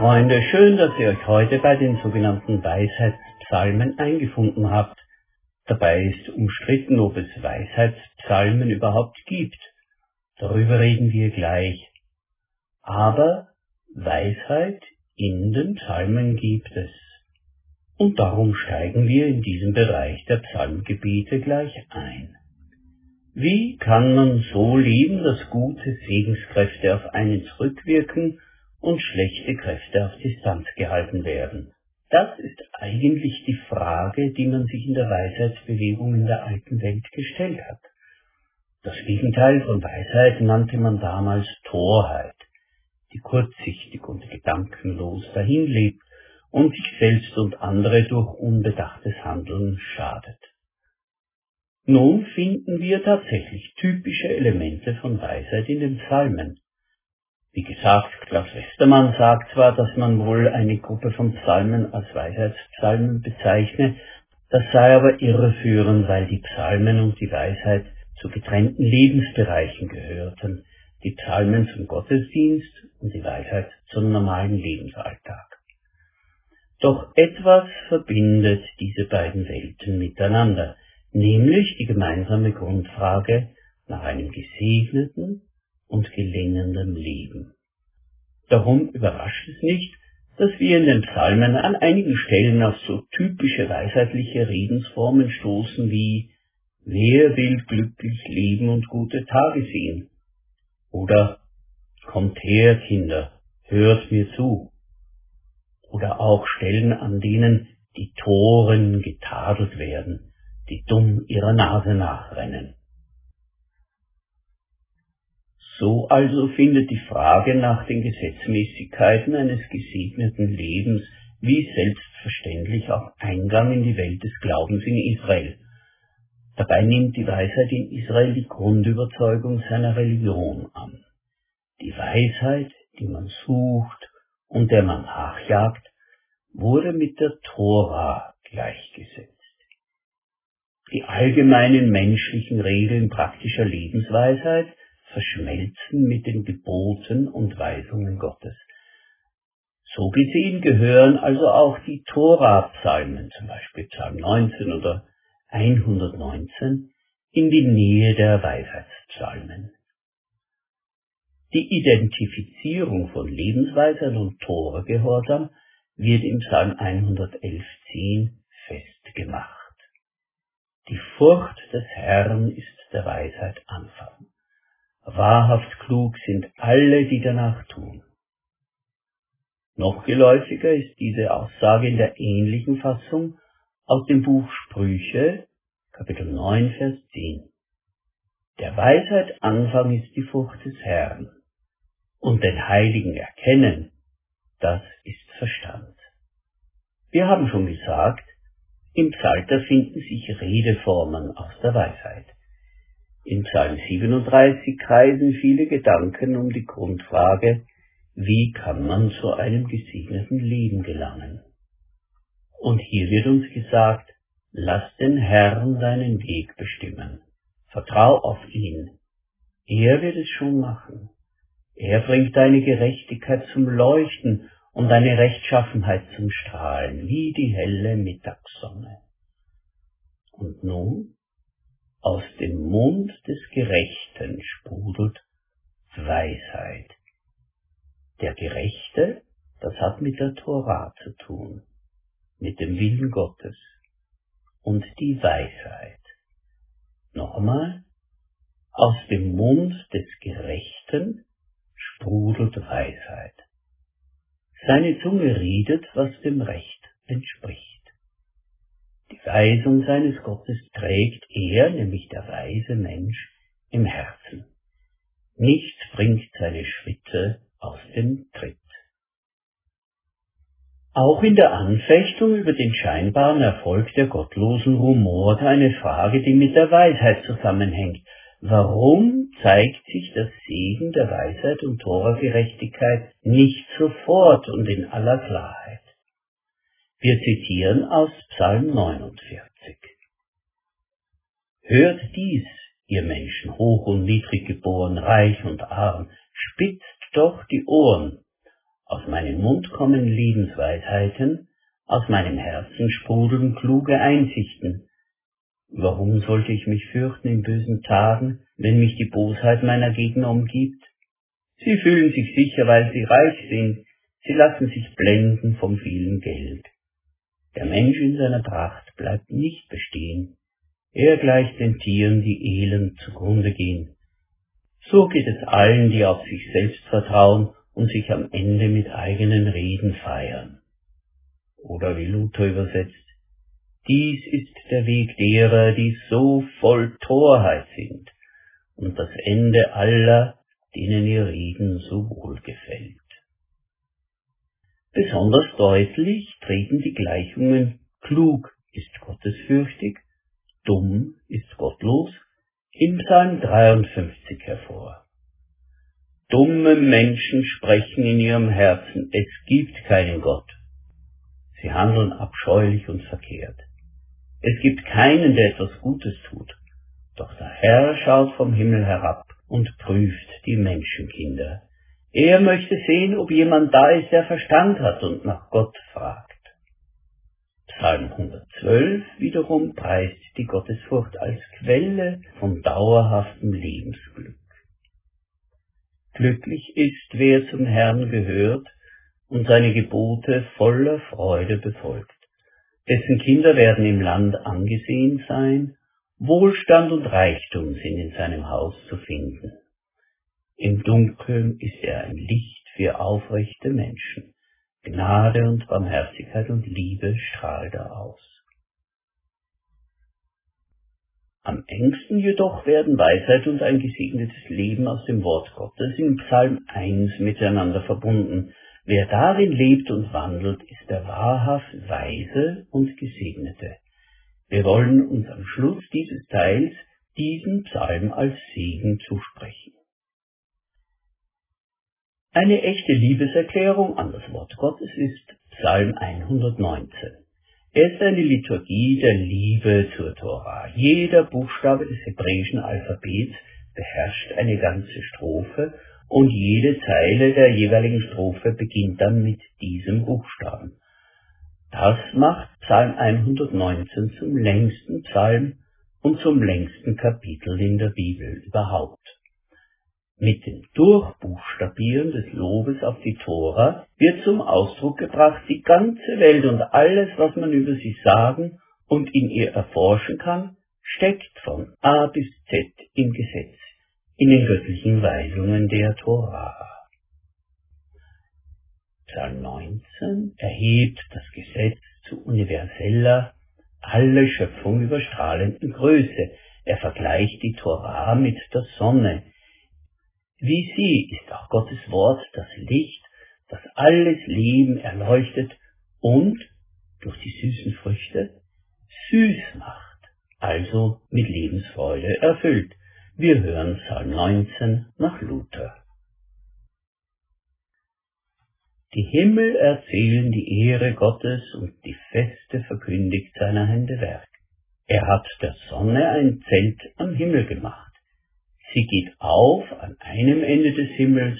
Freunde, schön, dass ihr euch heute bei den sogenannten Weisheitspsalmen eingefunden habt. Dabei ist umstritten, ob es Weisheitspsalmen überhaupt gibt. Darüber reden wir gleich. Aber Weisheit in den Psalmen gibt es. Und darum steigen wir in diesem Bereich der Psalmgebete gleich ein. Wie kann man so leben, dass gute Segenskräfte auf einen zurückwirken und schlechte Kräfte auf Distanz gehalten werden? Das ist eigentlich die Frage, die man sich in der Weisheitsbewegung in der alten Welt gestellt hat. Das Gegenteil von Weisheit nannte man damals Torheit, die kurzsichtig und gedankenlos dahinlebt und sich selbst und andere durch unbedachtes Handeln schadet. Nun finden wir tatsächlich typische Elemente von Weisheit in den Psalmen, wie gesagt, Klaus Westermann sagt zwar, dass man wohl eine Gruppe von Psalmen als Weisheitspsalmen bezeichne, das sei aber irreführend, weil die Psalmen und die Weisheit zu getrennten Lebensbereichen gehörten, die Psalmen zum Gottesdienst und die Weisheit zum normalen Lebensalltag. Doch etwas verbindet diese beiden Welten miteinander, nämlich die gemeinsame Grundfrage nach einem gesegneten und gelingendem Leben. Darum überrascht es nicht, dass wir in den Psalmen an einigen Stellen auf so typische weisheitliche Redensformen stoßen wie Wer will glücklich leben und gute Tage sehen? Oder Kommt her, Kinder, hört mir zu. Oder auch Stellen, an denen die Toren getadelt werden, die dumm ihrer Nase nachrennen. So also findet die Frage nach den Gesetzmäßigkeiten eines gesegneten Lebens wie selbstverständlich auch Eingang in die Welt des Glaubens in Israel. Dabei nimmt die Weisheit in Israel die Grundüberzeugung seiner Religion an. Die Weisheit, die man sucht und der man nachjagt, wurde mit der Tora gleichgesetzt. Die allgemeinen menschlichen Regeln praktischer Lebensweisheit verschmelzen mit den Geboten und Weisungen Gottes. So gesehen gehören also auch die Tora-Psalmen, zum Beispiel Psalm 19 oder 119, in die Nähe der Weisheitspsalmen. Die Identifizierung von Lebensweisern und Toregehorsam wird im Psalm 111.10 festgemacht. Die Furcht des Herrn ist der Weisheit Anfang. Wahrhaft klug sind alle, die danach tun. Noch geläufiger ist diese Aussage in der ähnlichen Fassung aus dem Buch Sprüche, Kapitel 9, Vers 10. Der Weisheit Anfang ist die Furcht des Herrn, und den Heiligen erkennen, das ist Verstand. Wir haben schon gesagt, im Psalter finden sich Redeformen aus der Weisheit. In Psalm 37 kreisen viele Gedanken um die Grundfrage, wie kann man zu einem gesegneten Leben gelangen? Und hier wird uns gesagt, lass den Herrn deinen Weg bestimmen. Vertrau auf ihn. Er wird es schon machen. Er bringt deine Gerechtigkeit zum Leuchten und deine Rechtschaffenheit zum Strahlen, wie die helle Mittagssonne. Und nun aus dem Mund des Gerechten sprudelt Weisheit. Der Gerechte, das hat mit der Tora zu tun, mit dem Willen Gottes und die Weisheit. Nochmal, aus dem Mund des Gerechten sprudelt Weisheit. Seine Zunge redet, was dem Recht entspricht. Die Weisung seines Gottes trägt er, nämlich der weise Mensch, im Herzen. Nichts bringt seine Schritte aus dem Tritt. Auch in der Anfechtung über den scheinbaren Erfolg der Gottlosen rumort eine Frage, die mit der Weisheit zusammenhängt. Warum zeigt sich das Segen der Weisheit und Toragerechtigkeit nicht sofort und in aller Klarheit? Wir zitieren aus Psalm 49. Hört dies, ihr Menschen, hoch und niedrig geboren, reich und arm, spitzt doch die Ohren, Aus meinem Mund kommen Lebensweisheiten, aus meinem Herzen sprudeln kluge Einsichten. Warum sollte ich mich fürchten in bösen Tagen, wenn mich die Bosheit meiner Gegner umgibt? Sie fühlen sich sicher, weil sie reich sind, sie lassen sich blenden vom vielen Geld. Der Mensch in seiner Pracht bleibt nicht bestehen, er gleicht den Tieren, die elend zugrunde gehen. So geht es allen, die auf sich selbst vertrauen und sich am Ende mit eigenen Reden feiern. Oder wie Luther übersetzt, dies ist der Weg derer, die so voll Torheit sind, und das Ende aller, denen ihr Reden so wohl gefällt. Besonders deutlich treten die Gleichungen klug ist gottesfürchtig, dumm ist gottlos in Psalm 53 hervor. Dumme Menschen sprechen in ihrem Herzen, es gibt keinen Gott. Sie handeln abscheulich und verkehrt. Es gibt keinen, der etwas Gutes tut. Doch der Herr schaut vom Himmel herab und prüft die Menschenkinder. Er möchte sehen, ob jemand da ist, der Verstand hat und nach Gott fragt. Psalm 112 wiederum preist die Gottesfurcht als Quelle von dauerhaftem Lebensglück. Glücklich ist, wer zum Herrn gehört und seine Gebote voller Freude befolgt. Dessen Kinder werden im Land angesehen sein, Wohlstand und Reichtum sind in seinem Haus zu finden. Im Dunkeln ist er ein Licht für aufrechte Menschen. Gnade und Barmherzigkeit und Liebe strahlt er aus. Am engsten jedoch werden Weisheit und ein gesegnetes Leben aus dem Wort Gottes in Psalm 1 miteinander verbunden. Wer darin lebt und wandelt, ist der wahrhaft Weise und Gesegnete. Wir wollen uns am Schluss dieses Teils diesen Psalm als Segen zusprechen. Eine echte Liebeserklärung an das Wort Gottes ist Psalm 119. Er ist eine Liturgie der Liebe zur Tora. Jeder Buchstabe des hebräischen Alphabets beherrscht eine ganze Strophe und jede Zeile der jeweiligen Strophe beginnt dann mit diesem Buchstaben. Das macht Psalm 119 zum längsten Psalm und zum längsten Kapitel in der Bibel überhaupt. Mit dem Durchbuchstabieren des Lobes auf die Tora wird zum Ausdruck gebracht, die ganze Welt und alles, was man über sie sagen und in ihr erforschen kann, steckt von A bis Z im Gesetz, in den göttlichen Weisungen der Tora. Psalm 19 erhebt das Gesetz zu universeller, alle Schöpfung überstrahlenden Größe. Er vergleicht die Tora mit der Sonne, wie sie ist auch Gottes Wort das Licht, das alles Leben erleuchtet und durch die süßen Früchte süß macht, also mit Lebensfreude erfüllt. Wir hören Psalm 19 nach Luther. Die Himmel erzählen die Ehre Gottes und die Feste verkündigt seiner Hände Werk. Er hat der Sonne ein Zelt am Himmel gemacht. Sie geht auf an einem Ende des Himmels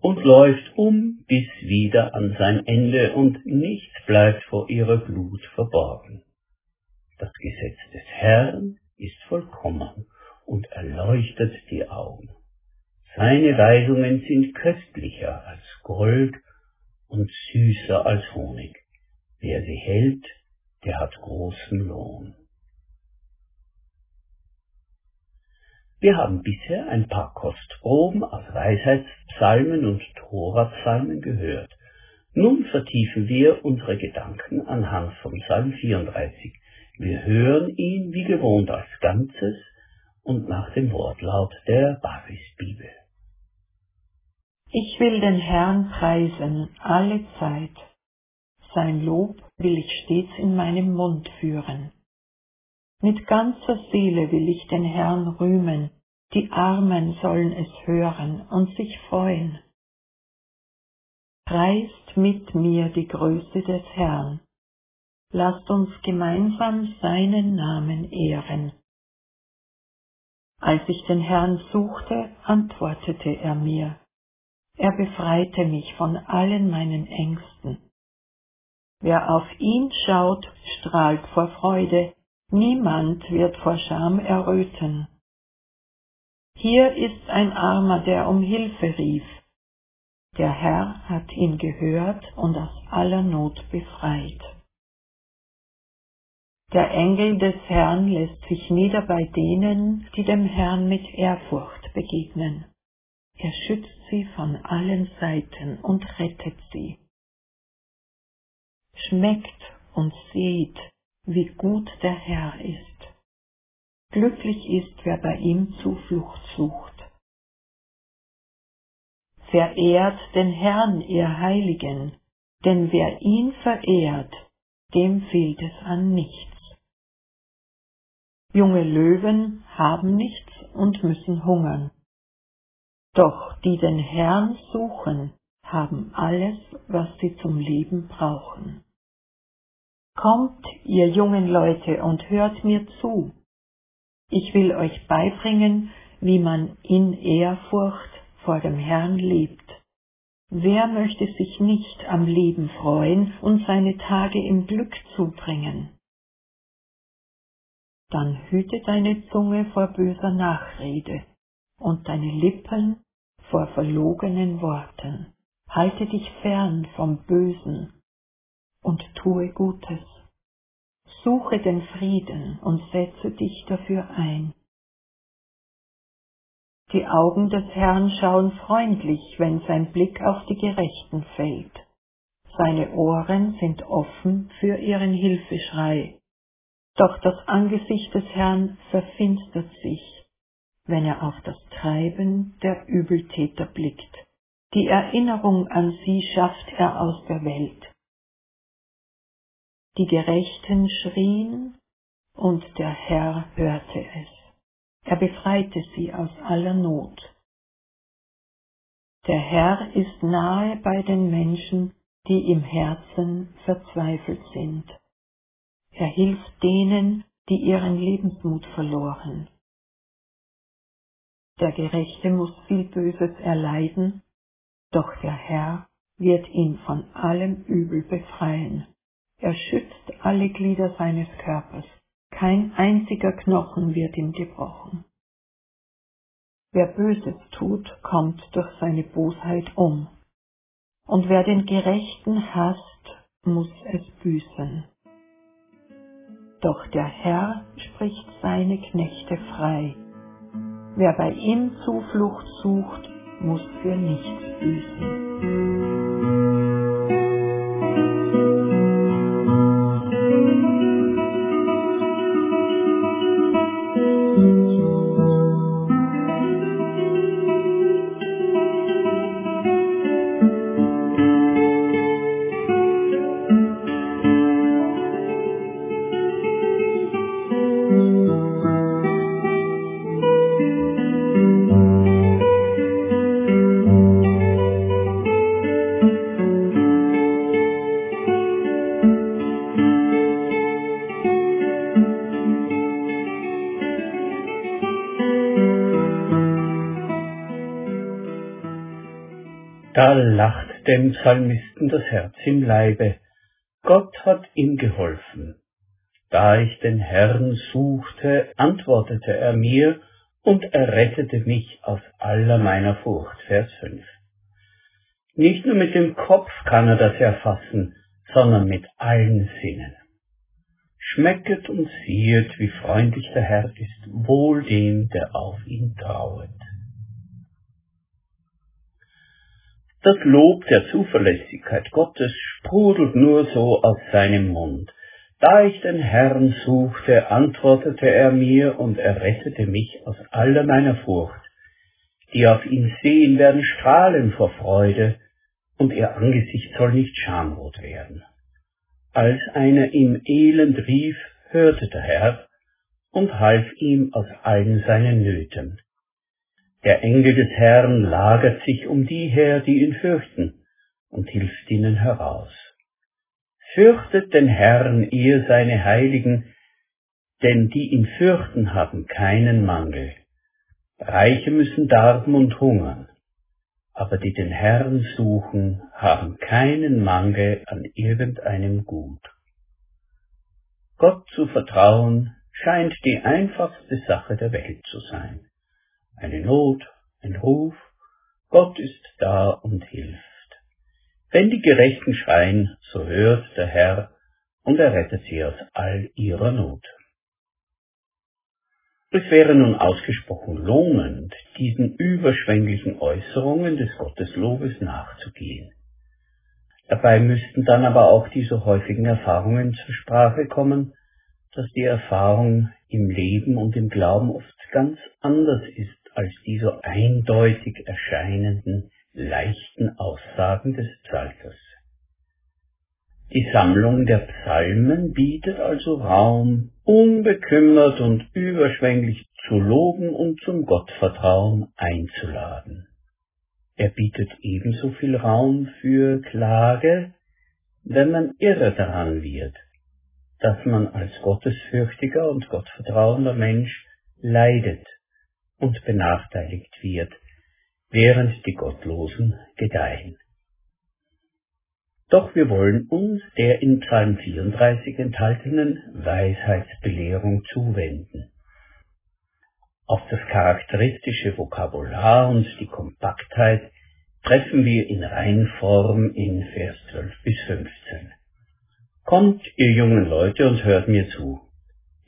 und läuft um bis wieder an sein Ende und nichts bleibt vor ihrer Glut verborgen. Das Gesetz des Herrn ist vollkommen und erleuchtet die Augen. Seine Weisungen sind köstlicher als Gold und süßer als Honig. Wer sie hält, der hat großen Lohn. Wir haben bisher ein paar Kostproben aus Weisheitspsalmen und Torapsalmen gehört. Nun vertiefen wir unsere Gedanken anhand von Psalm 34. Wir hören ihn wie gewohnt als Ganzes und nach dem Wortlaut der Basisbibel. Ich will den Herrn preisen alle Zeit. Sein Lob will ich stets in meinem Mund führen. Mit ganzer Seele will ich den Herrn rühmen, die Armen sollen es hören und sich freuen. Preist mit mir die Größe des Herrn. Lasst uns gemeinsam seinen Namen ehren. Als ich den Herrn suchte, antwortete er mir. Er befreite mich von allen meinen Ängsten. Wer auf ihn schaut, strahlt vor Freude, niemand wird vor Scham erröten. Hier ist ein Armer, der um Hilfe rief. Der Herr hat ihn gehört und aus aller Not befreit. Der Engel des Herrn lässt sich nieder bei denen, die dem Herrn mit Ehrfurcht begegnen. Er schützt sie von allen Seiten und rettet sie. Schmeckt und seht, wie gut der Herr ist. Glücklich ist, wer bei ihm Zuflucht sucht. Verehrt den Herrn, ihr Heiligen, denn wer ihn verehrt, dem fehlt es an nichts. Junge Löwen haben nichts und müssen hungern. Doch die den Herrn suchen, haben alles, was sie zum Leben brauchen. Kommt, ihr jungen Leute, und hört mir zu. Ich will euch beibringen, wie man in Ehrfurcht vor dem Herrn lebt. Wer möchte sich nicht am Leben freuen und seine Tage im Glück zubringen? Dann hüte deine Zunge vor böser Nachrede und deine Lippen vor verlogenen Worten. Halte dich fern vom Bösen und tue Gutes. Suche den Frieden und setze dich dafür ein. Die Augen des Herrn schauen freundlich, wenn sein Blick auf die Gerechten fällt. Seine Ohren sind offen für ihren Hilfeschrei. Doch das Angesicht des Herrn verfinstert sich, wenn er auf das Treiben der Übeltäter blickt. Die Erinnerung an sie schafft er aus der Welt. Die Gerechten schrien, und der Herr hörte es. Er befreite sie aus aller Not. Der Herr ist nahe bei den Menschen, die im Herzen verzweifelt sind. Er hilft denen, die ihren Lebensmut verloren. Der Gerechte muss viel Böses erleiden, doch der Herr wird ihn von allem Übel befreien. Er schützt alle Glieder seines Körpers, kein einziger Knochen wird ihm gebrochen. Wer Böses tut, kommt durch seine Bosheit um, und wer den Gerechten hasst, muss es büßen. Doch der Herr spricht seine Knechte frei. Wer bei ihm Zuflucht sucht, muss für nichts büßen. Da lacht dem Psalmisten das Herz im Leibe. Gott hat ihm geholfen. Da ich den Herrn suchte, antwortete er mir und errettete mich aus aller meiner Furcht. Vers 5. Nicht nur mit dem Kopf kann er das erfassen, sondern mit allen Sinnen. Schmecket und siehet, wie freundlich der Herr ist, wohl dem, der auf ihn trauet. Das Lob der Zuverlässigkeit Gottes sprudelt nur so aus seinem Mund. Da ich den Herrn suchte, antwortete er mir und errettete mich aus aller meiner Furcht. Die auf ihn sehen, werden strahlen vor Freude, und ihr Angesicht soll nicht schamrot werden. Als einer im Elend rief, hörte der Herr und half ihm aus allen seinen Nöten. Der Engel des Herrn lagert sich um die her, die ihn fürchten, und hilft ihnen heraus. Fürchtet den Herrn, ihr seine Heiligen, denn die ihn fürchten, haben keinen Mangel. Reiche müssen darben und hungern, aber die den Herrn suchen, haben keinen Mangel an irgendeinem Gut. Gott zu vertrauen scheint die einfachste Sache der Welt zu sein. Eine Not, ein Ruf, Gott ist da und hilft. Wenn die Gerechten schreien, so hört der Herr und er rettet sie aus all ihrer Not. Es wäre nun ausgesprochen lohnend, diesen überschwänglichen Äußerungen des Gotteslobes nachzugehen. Dabei müssten dann aber auch die so häufigen Erfahrungen zur Sprache kommen, dass die Erfahrung im Leben und im Glauben oft ganz anders ist als die so eindeutig erscheinenden leichten Aussagen des Psalters. Die Sammlung der Psalmen bietet also Raum, unbekümmert und überschwänglich zu loben und zum Gottvertrauen einzuladen. Er bietet ebenso viel Raum für Klage, wenn man irre daran wird, dass man als gottesfürchtiger und gottvertrauender Mensch leidet und benachteiligt wird, während die Gottlosen gedeihen. Doch wir wollen uns der in Psalm 34 enthaltenen Weisheitsbelehrung zuwenden. Auf das charakteristische Vokabular und die Kompaktheit treffen wir in Reinform in Vers 12 bis 15. Kommt, ihr jungen Leute, und hört mir zu.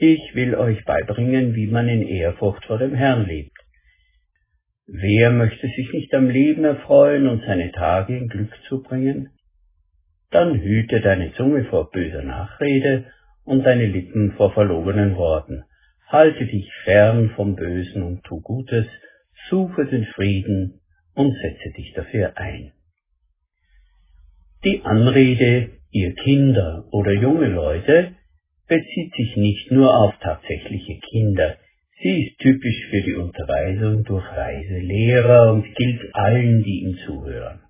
Ich will euch beibringen, wie man in Ehrfurcht vor dem Herrn lebt. Wer möchte sich nicht am Leben erfreuen und seine Tage in Glück zubringen? Dann hüte deine Zunge vor böser Nachrede und deine Lippen vor verlogenen Worten. Halte dich fern vom Bösen und tu Gutes, suche den Frieden und setze dich dafür ein. Die Anrede, ihr Kinder oder junge Leute, bezieht sich nicht nur auf tatsächliche Kinder, sie ist typisch für die Unterweisung durch weise Lehrer und gilt allen, die ihm zuhören.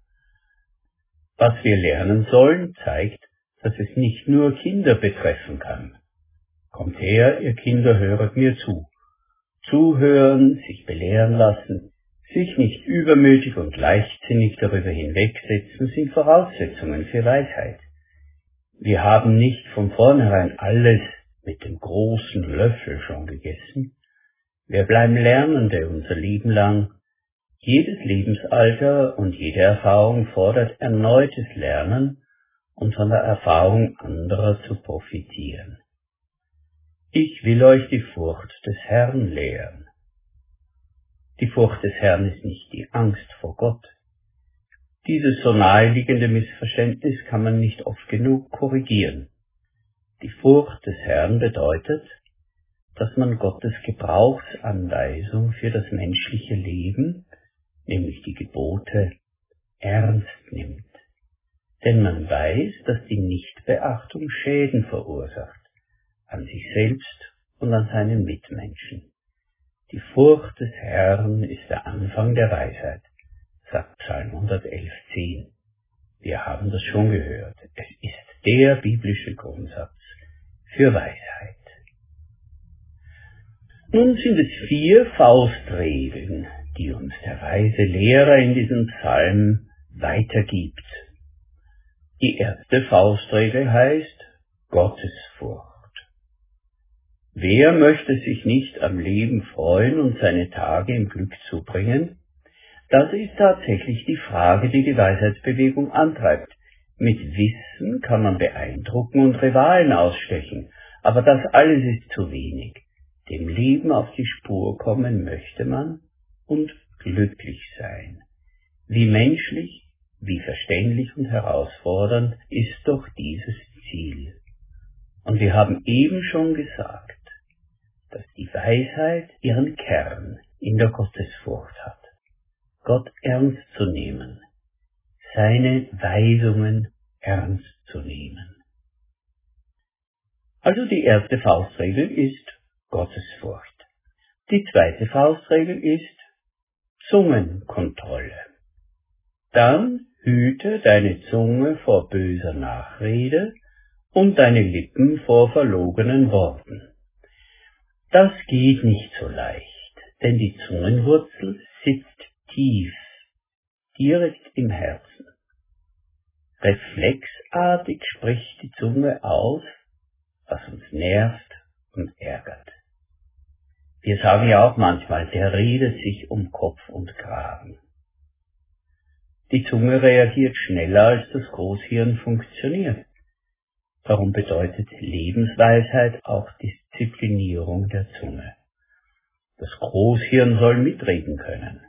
Was wir lernen sollen, zeigt, dass es nicht nur Kinder betreffen kann. Kommt her, ihr Kinder, höret mir zu. Zuhören, sich belehren lassen, sich nicht übermütig und leichtsinnig darüber hinwegsetzen, sind Voraussetzungen für Weisheit. Wir haben nicht von vornherein alles mit dem großen Löffel schon gegessen. Wir bleiben Lernende unser Leben lang. Jedes Lebensalter und jede Erfahrung fordert erneutes Lernen und von der Erfahrung anderer zu profitieren. Ich will euch die Furcht des Herrn lehren. Die Furcht des Herrn ist nicht die Angst vor Gott, dieses so naheliegende Missverständnis kann man nicht oft genug korrigieren. Die Furcht des Herrn bedeutet, dass man Gottes Gebrauchsanweisung für das menschliche Leben, nämlich die Gebote, ernst nimmt. Denn man weiß, dass die Nichtbeachtung Schäden verursacht, an sich selbst und an seinen Mitmenschen. Die Furcht des Herrn ist der Anfang der Weisheit sagt Psalm 111.10. Wir haben das schon gehört. Es ist der biblische Grundsatz für Weisheit. Nun sind es vier Faustregeln, die uns der weise Lehrer in diesem Psalm weitergibt. Die erste Faustregel heißt Gottesfurcht. Wer möchte sich nicht am Leben freuen und seine Tage im Glück zubringen? Das ist tatsächlich die Frage, die die Weisheitsbewegung antreibt. Mit Wissen kann man beeindrucken und Rivalen ausstechen, aber das alles ist zu wenig. Dem Leben auf die Spur kommen möchte man und glücklich sein. Wie menschlich, wie verständlich und herausfordernd ist doch dieses Ziel. Und wir haben eben schon gesagt, dass die Weisheit ihren Kern in der Gottesfurcht hat. Gott ernst zu nehmen, seine Weisungen ernst zu nehmen. Also die erste Faustregel ist Gottesfurcht. Die zweite Faustregel ist Zungenkontrolle. Dann hüte deine Zunge vor böser Nachrede und deine Lippen vor verlogenen Worten. Das geht nicht so leicht, denn die Zungenwurzel sitzt tief. direkt im Herzen. Reflexartig spricht die Zunge aus, was uns nervt und ärgert. Wir sagen ja auch manchmal, der redet sich um Kopf und Kragen. Die Zunge reagiert schneller, als das Großhirn funktioniert. Darum bedeutet Lebensweisheit auch Disziplinierung der Zunge. Das Großhirn soll mitreden können.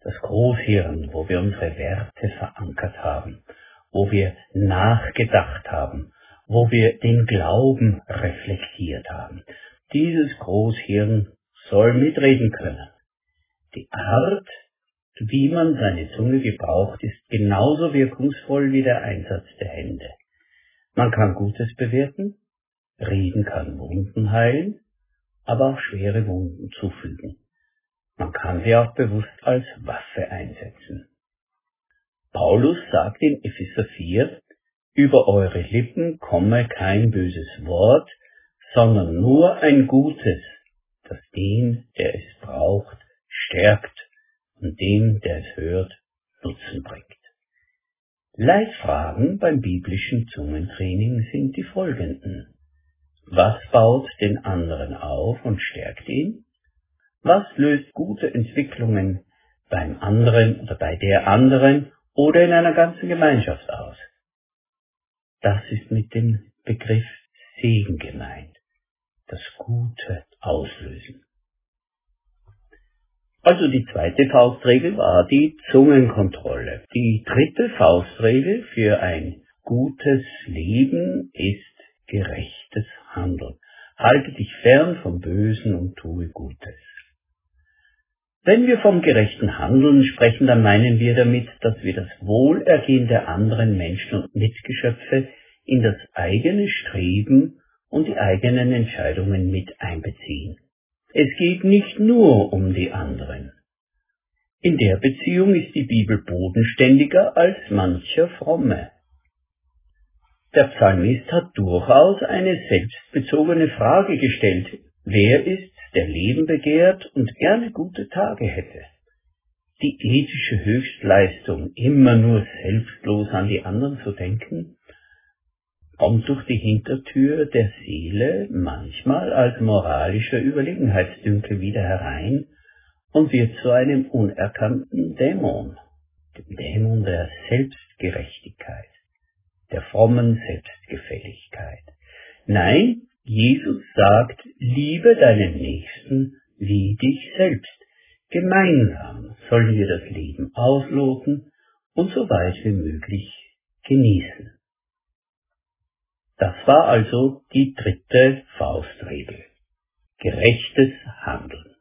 Das Großhirn, wo wir unsere Werte verankert haben, wo wir nachgedacht haben, wo wir den Glauben reflektiert haben. Dieses Großhirn soll mitreden können. Die Art, wie man seine Zunge gebraucht, ist genauso wirkungsvoll wie der Einsatz der Hände. Man kann Gutes bewerten, Reden kann Wunden heilen, aber auch schwere Wunden zufügen. Kann sie auch bewusst als Waffe einsetzen. Paulus sagt in Epheser 4, über eure Lippen komme kein böses Wort, sondern nur ein gutes, das den, der es braucht, stärkt und dem, der es hört, Nutzen bringt. Leitfragen beim biblischen Zungentraining sind die folgenden. Was baut den anderen auf und stärkt ihn? Was löst gute Entwicklungen beim anderen oder bei der anderen oder in einer ganzen Gemeinschaft aus? Das ist mit dem Begriff Segen gemeint. Das Gute auslösen. Also die zweite Faustregel war die Zungenkontrolle. Die dritte Faustregel für ein gutes Leben ist gerechtes Handeln. Halte dich fern vom Bösen und tue Gutes. Wenn wir vom gerechten Handeln sprechen, dann meinen wir damit, dass wir das Wohlergehen der anderen Menschen und Mitgeschöpfe in das eigene Streben und die eigenen Entscheidungen mit einbeziehen. Es geht nicht nur um die anderen. In der Beziehung ist die Bibel bodenständiger als mancher Fromme. Der Psalmist hat durchaus eine selbstbezogene Frage gestellt. Wer ist, der Leben begehrt und gerne gute Tage hätte? Die ethische Höchstleistung, immer nur selbstlos an die anderen zu denken, kommt durch die Hintertür der Seele manchmal als moralischer Überlegenheitsdünkel wieder herein und wird zu einem unerkannten Dämon, dem Dämon der Selbstgerechtigkeit der frommen Selbstgefälligkeit. Nein, Jesus sagt, liebe deinen Nächsten wie dich selbst. Gemeinsam sollen wir das Leben ausloten und so weit wie möglich genießen. Das war also die dritte Faustregel. Gerechtes Handeln.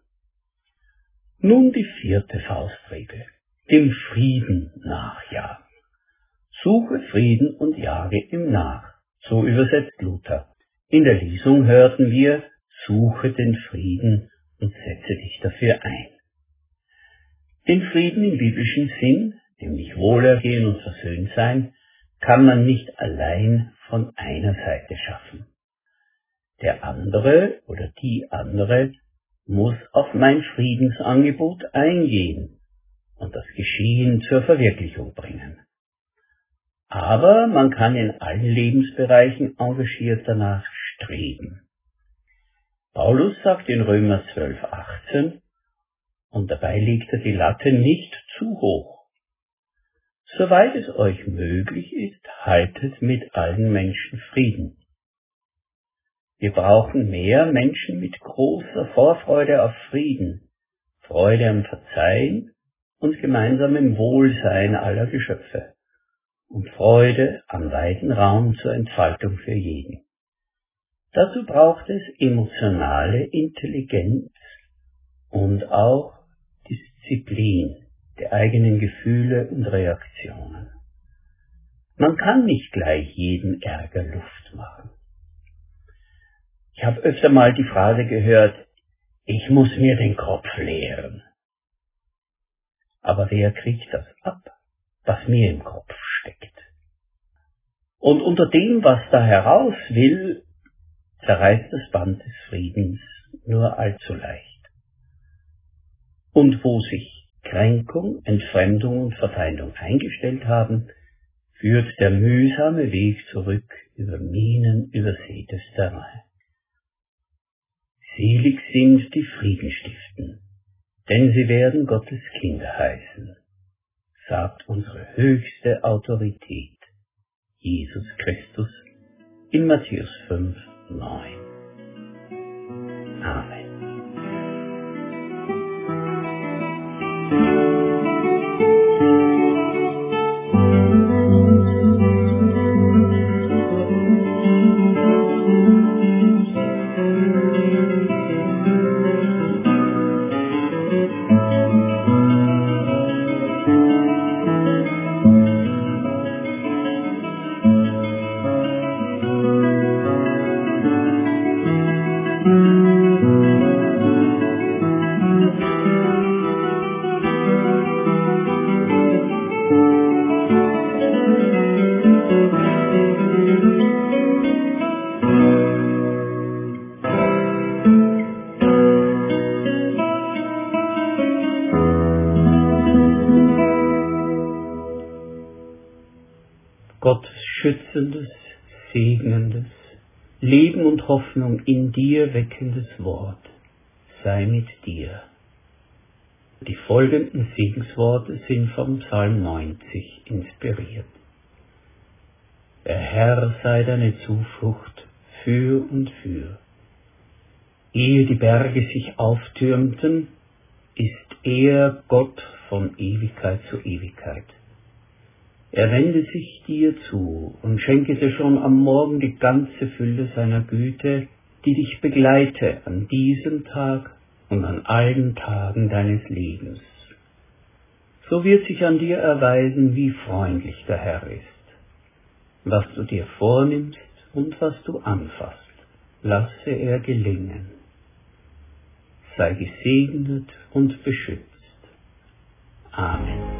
Nun die vierte Faustregel. Dem Frieden nachjagen. Suche Frieden und jage ihm nach. So übersetzt Luther. In der Lesung hörten wir, suche den Frieden und setze dich dafür ein. Den Frieden im biblischen Sinn, nämlich Wohlergehen und versöhnt sein, kann man nicht allein von einer Seite schaffen. Der andere oder die andere muss auf mein Friedensangebot eingehen und das Geschehen zur Verwirklichung bringen. Aber man kann in allen Lebensbereichen engagiert danach streben. Paulus sagt in Römer 12, 18, und dabei legt er die Latte nicht zu hoch. Soweit es euch möglich ist, haltet mit allen Menschen Frieden. Wir brauchen mehr Menschen mit großer Vorfreude auf Frieden, Freude am Verzeihen und gemeinsamem Wohlsein aller Geschöpfe und Freude am weiten Raum zur Entfaltung für jeden. Dazu braucht es emotionale Intelligenz und auch Disziplin der eigenen Gefühle und Reaktionen. Man kann nicht gleich jedem Ärger Luft machen. Ich habe öfter mal die Phrase gehört, ich muss mir den Kopf leeren. Aber wer kriegt das ab, was mir im Kopf steckt. Und unter dem, was da heraus will, zerreißt das Band des Friedens nur allzu leicht. Und wo sich Kränkung, Entfremdung und Verfeindung eingestellt haben, führt der mühsame Weg zurück über Minen übersätes Terrain. Selig sind die Frieden stiften, denn sie werden Gottes Kinder heißen, sagt unsere höchste Autorität, Jesus Christus, in Matthäus 5, 9. Amen. Leben und Hoffnung in dir weckendes Wort sei mit dir. Die folgenden Segensworte sind vom Psalm 90 inspiriert. Der Herr sei deine Zuflucht für und für. Ehe die Berge sich auftürmten, ist er Gott von Ewigkeit zu Ewigkeit. Er wende sich dir zu und schenke dir schon am Morgen die ganze Fülle seiner Güte, die dich begleite an diesem Tag und an allen Tagen deines Lebens. So wird sich an dir erweisen, wie freundlich der Herr ist. Was du dir vornimmst und was du anfasst, lasse er gelingen. Sei gesegnet und beschützt. Amen.